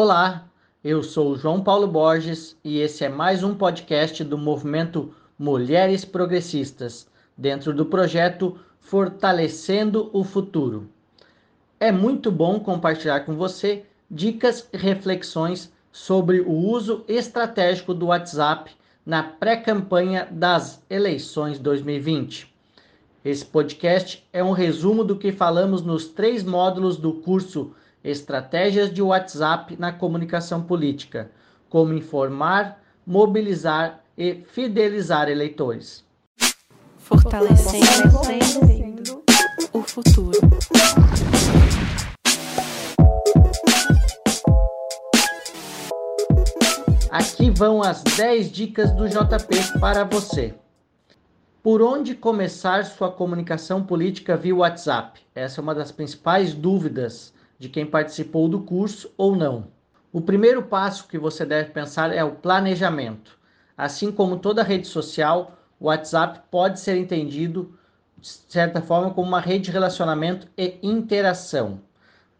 Olá, eu sou João Paulo Borges e esse é mais um podcast do movimento Mulheres Progressistas, dentro do projeto Fortalecendo o Futuro. É muito bom compartilhar com você dicas e reflexões sobre o uso estratégico do WhatsApp na pré-campanha das eleições 2020. Esse podcast é um resumo do que falamos nos três módulos do curso Estratégias de WhatsApp na Comunicação Política: Como informar, mobilizar e fidelizar eleitores. Fortalecendo o futuro. Aqui vão as 10 dicas do JP para você. Por onde começar sua comunicação política via WhatsApp? Essa é uma das principais dúvidas de quem participou do curso ou não. O primeiro passo que você deve pensar é o planejamento. Assim como toda rede social, o WhatsApp pode ser entendido de certa forma como uma rede de relacionamento e interação.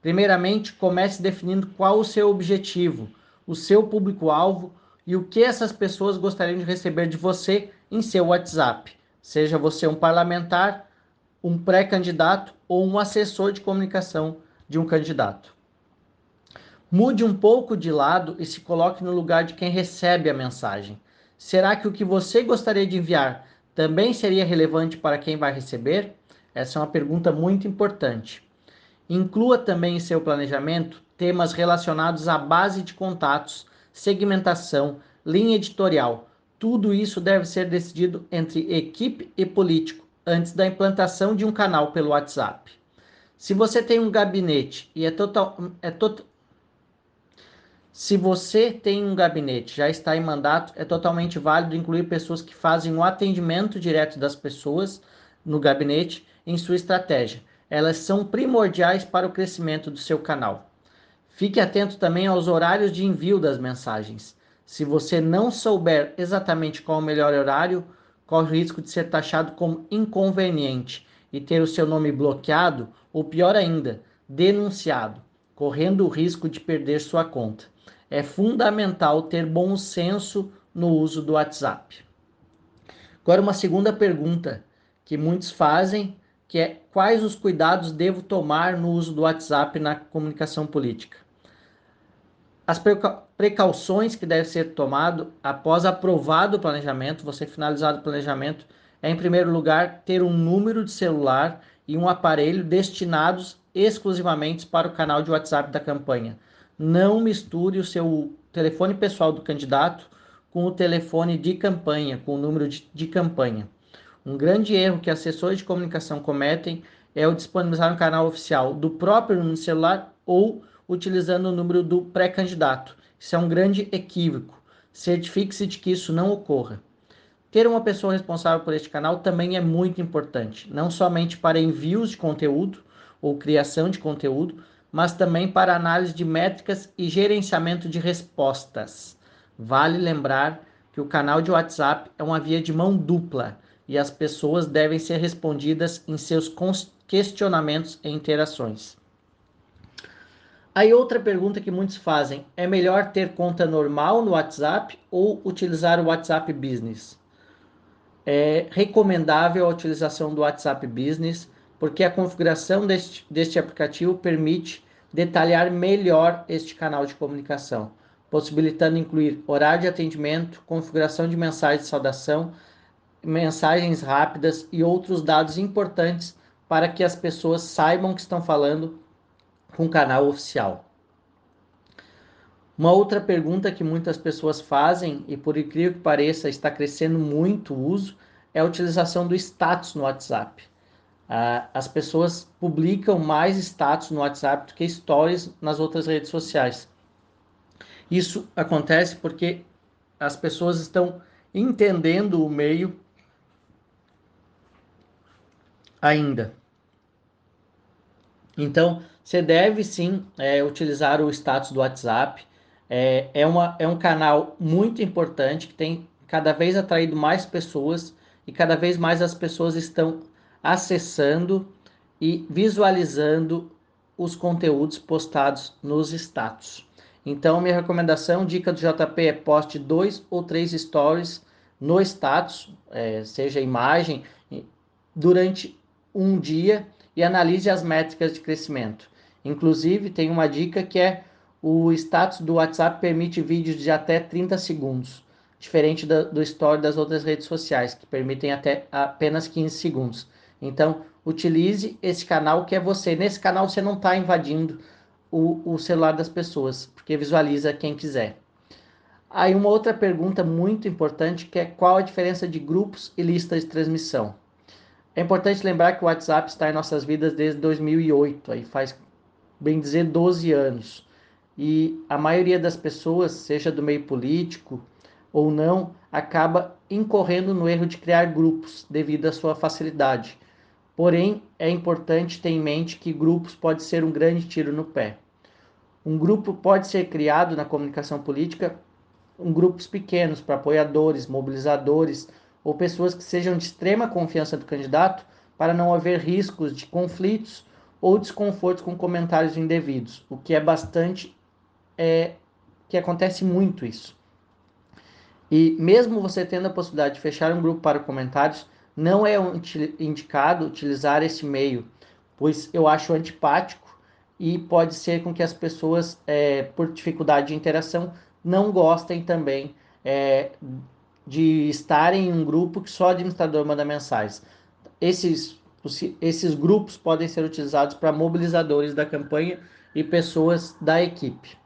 Primeiramente, comece definindo qual o seu objetivo, o seu público-alvo e o que essas pessoas gostariam de receber de você em seu WhatsApp. Seja você um parlamentar, um pré-candidato ou um assessor de comunicação de um candidato. Mude um pouco de lado e se coloque no lugar de quem recebe a mensagem. Será que o que você gostaria de enviar também seria relevante para quem vai receber? Essa é uma pergunta muito importante. Inclua também em seu planejamento temas relacionados à base de contatos, segmentação, linha editorial, tudo isso deve ser decidido entre equipe e político antes da implantação de um canal pelo WhatsApp. Se você tem um gabinete e é total, é total se você tem um gabinete, já está em mandato, é totalmente válido incluir pessoas que fazem o atendimento direto das pessoas no gabinete em sua estratégia. Elas são primordiais para o crescimento do seu canal. Fique atento também aos horários de envio das mensagens. Se você não souber exatamente qual o melhor horário, corre o risco de ser taxado como inconveniente e ter o seu nome bloqueado, ou pior ainda, denunciado, correndo o risco de perder sua conta. É fundamental ter bom senso no uso do WhatsApp. Agora, uma segunda pergunta que muitos fazem, que é quais os cuidados devo tomar no uso do WhatsApp na comunicação política? As precauções que devem ser tomado após aprovado o planejamento, você finalizado o planejamento, é em primeiro lugar ter um número de celular e um aparelho destinados exclusivamente para o canal de WhatsApp da campanha. Não misture o seu telefone pessoal do candidato com o telefone de campanha, com o número de, de campanha. Um grande erro que assessores de comunicação cometem é o disponibilizar um canal oficial do próprio número celular ou utilizando o número do pré-candidato. Isso é um grande equívoco. Certifique-se de que isso não ocorra. Ter uma pessoa responsável por este canal também é muito importante, não somente para envios de conteúdo ou criação de conteúdo, mas também para análise de métricas e gerenciamento de respostas. Vale lembrar que o canal de WhatsApp é uma via de mão dupla e as pessoas devem ser respondidas em seus questionamentos e interações. Aí outra pergunta que muitos fazem, é melhor ter conta normal no WhatsApp ou utilizar o WhatsApp Business? É recomendável a utilização do WhatsApp Business, porque a configuração deste, deste aplicativo permite detalhar melhor este canal de comunicação, possibilitando incluir horário de atendimento, configuração de mensagem de saudação, mensagens rápidas e outros dados importantes para que as pessoas saibam que estão falando com o canal oficial. Uma outra pergunta que muitas pessoas fazem, e por incrível que pareça está crescendo muito o uso, é a utilização do status no WhatsApp. Ah, as pessoas publicam mais status no WhatsApp do que stories nas outras redes sociais. Isso acontece porque as pessoas estão entendendo o meio ainda. Então, você deve sim é, utilizar o status do WhatsApp. É, é, uma, é um canal muito importante que tem cada vez atraído mais pessoas e cada vez mais as pessoas estão acessando e visualizando os conteúdos postados nos status. Então, minha recomendação, dica do JP é poste dois ou três stories no status, é, seja imagem, durante um dia e analise as métricas de crescimento. Inclusive, tem uma dica que é o status do WhatsApp permite vídeos de até 30 segundos, diferente do, story das outras redes sociais, que permitem até apenas 15 segundos. Então, utilize esse canal que é você. Nesse canal você não está invadindo o, o celular das pessoas, porque visualiza quem quiser. Aí uma outra pergunta muito importante que é qual a diferença de grupos e listas de transmissão. É importante lembrar que o WhatsApp está em nossas vidas desde 2008, aí faz bem dizer 12 anos. E a maioria das pessoas, seja do meio político ou não, acaba incorrendo no erro de criar grupos devido à sua facilidade. Porém, é importante ter em mente que grupos pode ser um grande tiro no pé. Um grupo pode ser criado na comunicação política em grupos pequenos para apoiadores, mobilizadores ou pessoas que sejam de extrema confiança do candidato para não haver riscos de conflitos ou desconfortos com comentários indevidos, o que é bastante é que acontece muito isso. E mesmo você tendo a possibilidade de fechar um grupo para comentários, não é indicado utilizar esse meio, pois eu acho antipático e pode ser com que as pessoas, é, por dificuldade de interação, não gostem também é, de estarem em um grupo que só o administrador manda mensagens. Esses, esses grupos podem ser utilizados para mobilizadores da campanha e pessoas da equipe.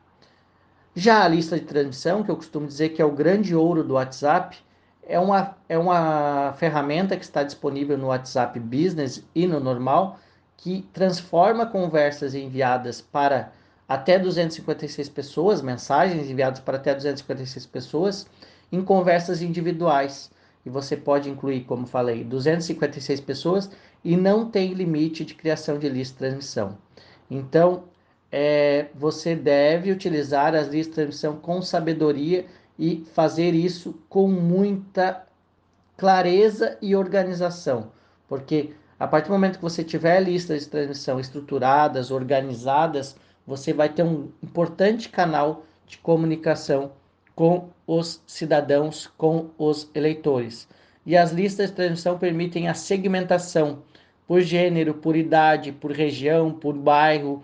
Já a lista de transmissão, que eu costumo dizer que é o grande ouro do WhatsApp, é uma, é uma ferramenta que está disponível no WhatsApp Business e no normal, que transforma conversas enviadas para até 256 pessoas, mensagens enviadas para até 256 pessoas, em conversas individuais. E você pode incluir, como falei, 256 pessoas e não tem limite de criação de lista de transmissão. Então, é, você deve utilizar as listas de transmissão com sabedoria e fazer isso com muita clareza e organização, porque a partir do momento que você tiver listas de transmissão estruturadas, organizadas, você vai ter um importante canal de comunicação com os cidadãos, com os eleitores. E as listas de transmissão permitem a segmentação por gênero, por idade, por região, por bairro,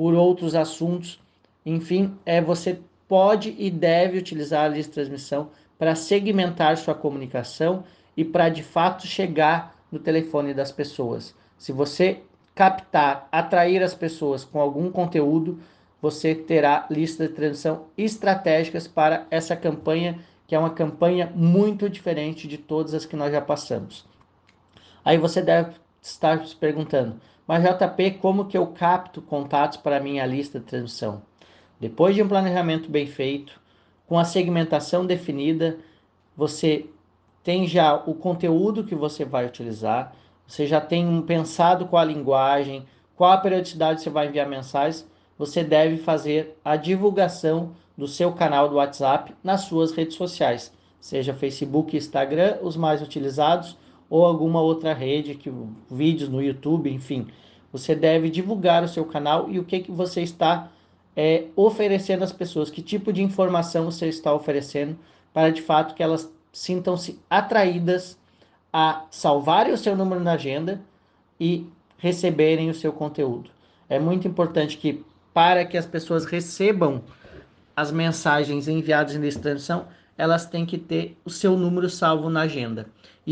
por outros assuntos. Enfim, é você pode e deve utilizar a lista de transmissão para segmentar sua comunicação e para de fato chegar no telefone das pessoas. Se você captar, atrair as pessoas com algum conteúdo, você terá lista de transmissão estratégicas para essa campanha, que é uma campanha muito diferente de todas as que nós já passamos. Aí você deve estar se perguntando, mas JP, como que eu capto contatos para minha lista de transmissão? Depois de um planejamento bem feito, com a segmentação definida, você tem já o conteúdo que você vai utilizar, você já tem pensado qual a linguagem, qual a periodicidade você vai enviar mensagens, você deve fazer a divulgação do seu canal do WhatsApp nas suas redes sociais, seja Facebook Instagram, os mais utilizados, ou alguma outra rede, que vídeos no YouTube, enfim. Você deve divulgar o seu canal e o que, que você está é, oferecendo às pessoas, que tipo de informação você está oferecendo para de fato que elas sintam-se atraídas a salvarem o seu número na agenda e receberem o seu conteúdo. É muito importante que, para que as pessoas recebam as mensagens enviadas em transmissão, elas têm que ter o seu número salvo na agenda.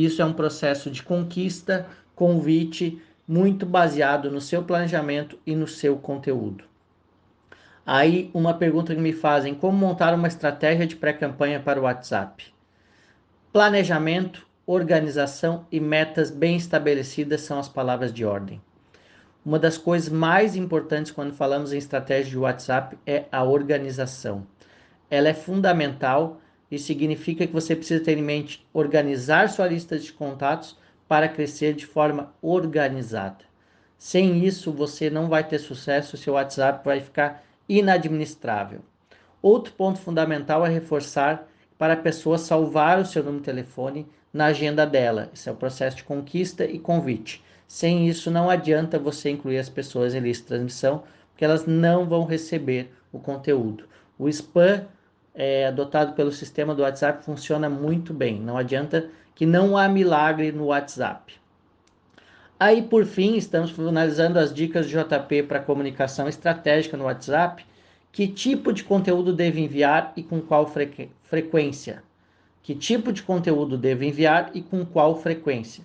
Isso é um processo de conquista, convite, muito baseado no seu planejamento e no seu conteúdo. Aí, uma pergunta que me fazem: como montar uma estratégia de pré-campanha para o WhatsApp? Planejamento, organização e metas bem estabelecidas são as palavras de ordem. Uma das coisas mais importantes quando falamos em estratégia de WhatsApp é a organização. Ela é fundamental e significa que você precisa ter em mente organizar sua lista de contatos para crescer de forma organizada. Sem isso, você não vai ter sucesso, seu WhatsApp vai ficar inadministrável. Outro ponto fundamental é reforçar para a pessoa salvar o seu número de telefone na agenda dela. Esse é o processo de conquista e convite. Sem isso, não adianta você incluir as pessoas em lista de transmissão, porque elas não vão receber o conteúdo. O spam é, adotado pelo sistema do WhatsApp funciona muito bem. Não adianta que não há milagre no WhatsApp. Aí, por fim, estamos finalizando as dicas de JP para comunicação estratégica no WhatsApp. Que tipo de conteúdo deve enviar e com qual frequ frequência? Que tipo de conteúdo deve enviar e com qual frequência?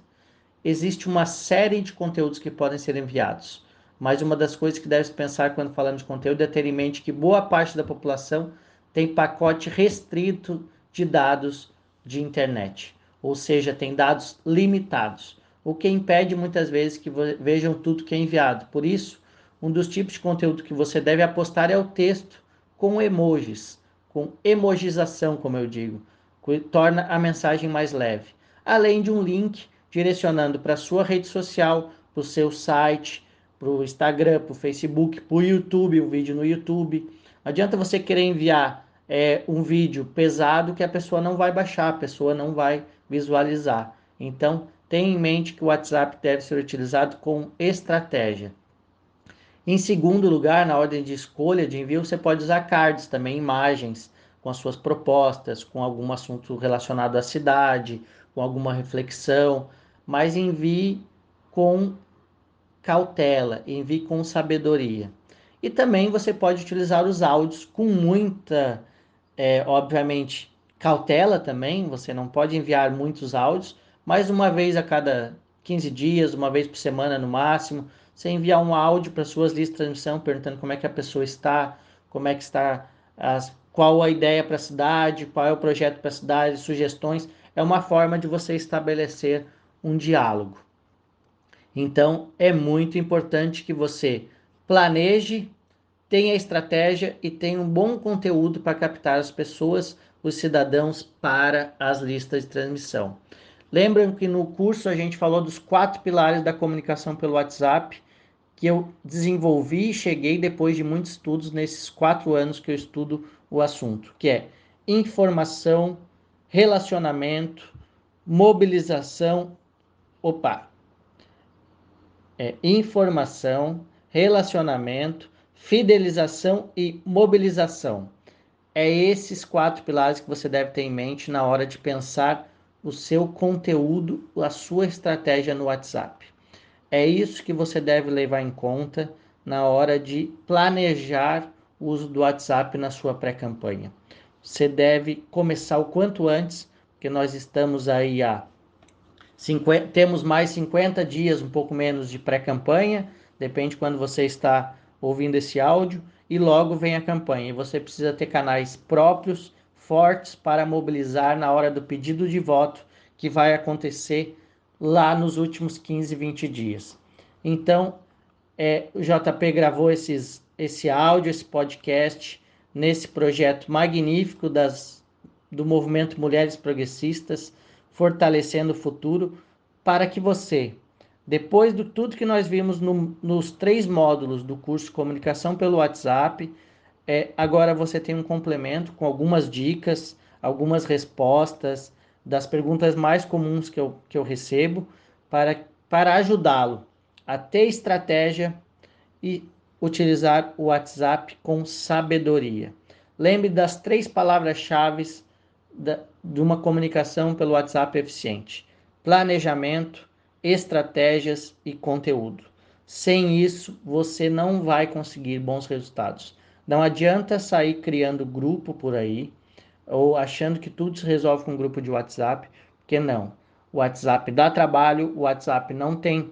Existe uma série de conteúdos que podem ser enviados, mas uma das coisas que deve pensar quando falamos de conteúdo é ter em mente que boa parte da população tem pacote restrito de dados de internet, ou seja, tem dados limitados, o que impede muitas vezes que vejam tudo que é enviado. Por isso, um dos tipos de conteúdo que você deve apostar é o texto com emojis, com emojização, como eu digo torna a mensagem mais leve. Além de um link direcionando para a sua rede social, para o seu site, para o Instagram, para o Facebook, para o YouTube, um vídeo no YouTube. Não adianta você querer enviar é, um vídeo pesado que a pessoa não vai baixar, a pessoa não vai visualizar. Então, tenha em mente que o WhatsApp deve ser utilizado com estratégia. Em segundo lugar, na ordem de escolha de envio, você pode usar cards também, imagens, com as suas propostas, com algum assunto relacionado à cidade, com alguma reflexão, mas envie com cautela, envie com sabedoria. E também você pode utilizar os áudios com muita, é, obviamente, cautela também. Você não pode enviar muitos áudios, mas uma vez a cada 15 dias, uma vez por semana no máximo, você enviar um áudio para suas listas de transmissão perguntando como é que a pessoa está, como é que está as qual a ideia para a cidade, qual é o projeto para a cidade, sugestões, é uma forma de você estabelecer um diálogo. Então, é muito importante que você planeje, tenha estratégia e tenha um bom conteúdo para captar as pessoas, os cidadãos, para as listas de transmissão. Lembram que no curso a gente falou dos quatro pilares da comunicação pelo WhatsApp, que eu desenvolvi e cheguei depois de muitos estudos nesses quatro anos que eu estudo o assunto, que é informação, relacionamento, mobilização. Opa! É informação, relacionamento, fidelização e mobilização. É esses quatro pilares que você deve ter em mente na hora de pensar o seu conteúdo, a sua estratégia no WhatsApp. É isso que você deve levar em conta na hora de planejar o uso do WhatsApp na sua pré-campanha. Você deve começar o quanto antes, porque nós estamos aí a 50, temos mais 50 dias, um pouco menos de pré-campanha, depende quando você está ouvindo esse áudio, e logo vem a campanha. E você precisa ter canais próprios, fortes, para mobilizar na hora do pedido de voto, que vai acontecer lá nos últimos 15, 20 dias. Então, é, o JP gravou esses esse áudio, esse podcast, nesse projeto magnífico das, do movimento Mulheres Progressistas, fortalecendo o futuro, para que você, depois de tudo que nós vimos no, nos três módulos do curso Comunicação pelo WhatsApp, é, agora você tem um complemento com algumas dicas, algumas respostas das perguntas mais comuns que eu, que eu recebo, para, para ajudá-lo a ter estratégia e utilizar o WhatsApp com sabedoria. Lembre das três palavras-chave de uma comunicação pelo WhatsApp eficiente: planejamento, estratégias e conteúdo. Sem isso, você não vai conseguir bons resultados. Não adianta sair criando grupo por aí ou achando que tudo se resolve com um grupo de WhatsApp, porque não. O WhatsApp dá trabalho, o WhatsApp não tem,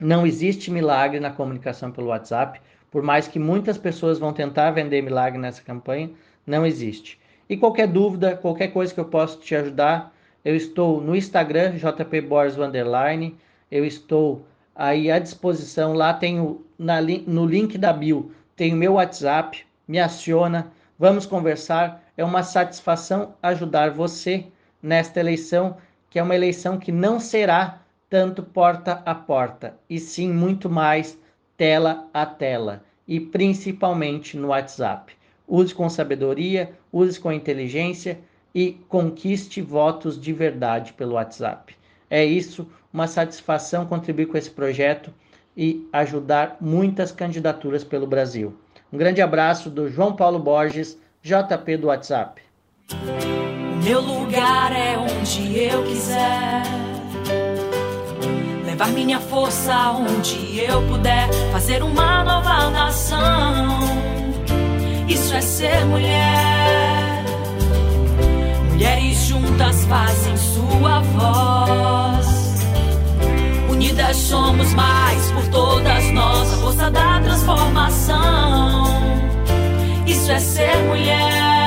não existe milagre na comunicação pelo WhatsApp. Por mais que muitas pessoas vão tentar vender milagre nessa campanha, não existe. E qualquer dúvida, qualquer coisa que eu possa te ajudar, eu estou no Instagram, JP Borges Underline, eu estou aí à disposição, lá tenho na, no link da bio, tem o meu WhatsApp, me aciona, vamos conversar. É uma satisfação ajudar você nesta eleição, que é uma eleição que não será tanto porta a porta, e sim muito mais tela a tela e principalmente no WhatsApp. Use com sabedoria, use com inteligência e conquiste votos de verdade pelo WhatsApp. É isso, uma satisfação contribuir com esse projeto e ajudar muitas candidaturas pelo Brasil. Um grande abraço do João Paulo Borges JP do WhatsApp. Meu lugar é onde eu quiser. Levar minha força onde eu puder. Fazer uma nova nação. Isso é ser mulher. Mulheres juntas fazem sua voz. Unidas somos mais por todas nós. A força da transformação. Isso é ser mulher.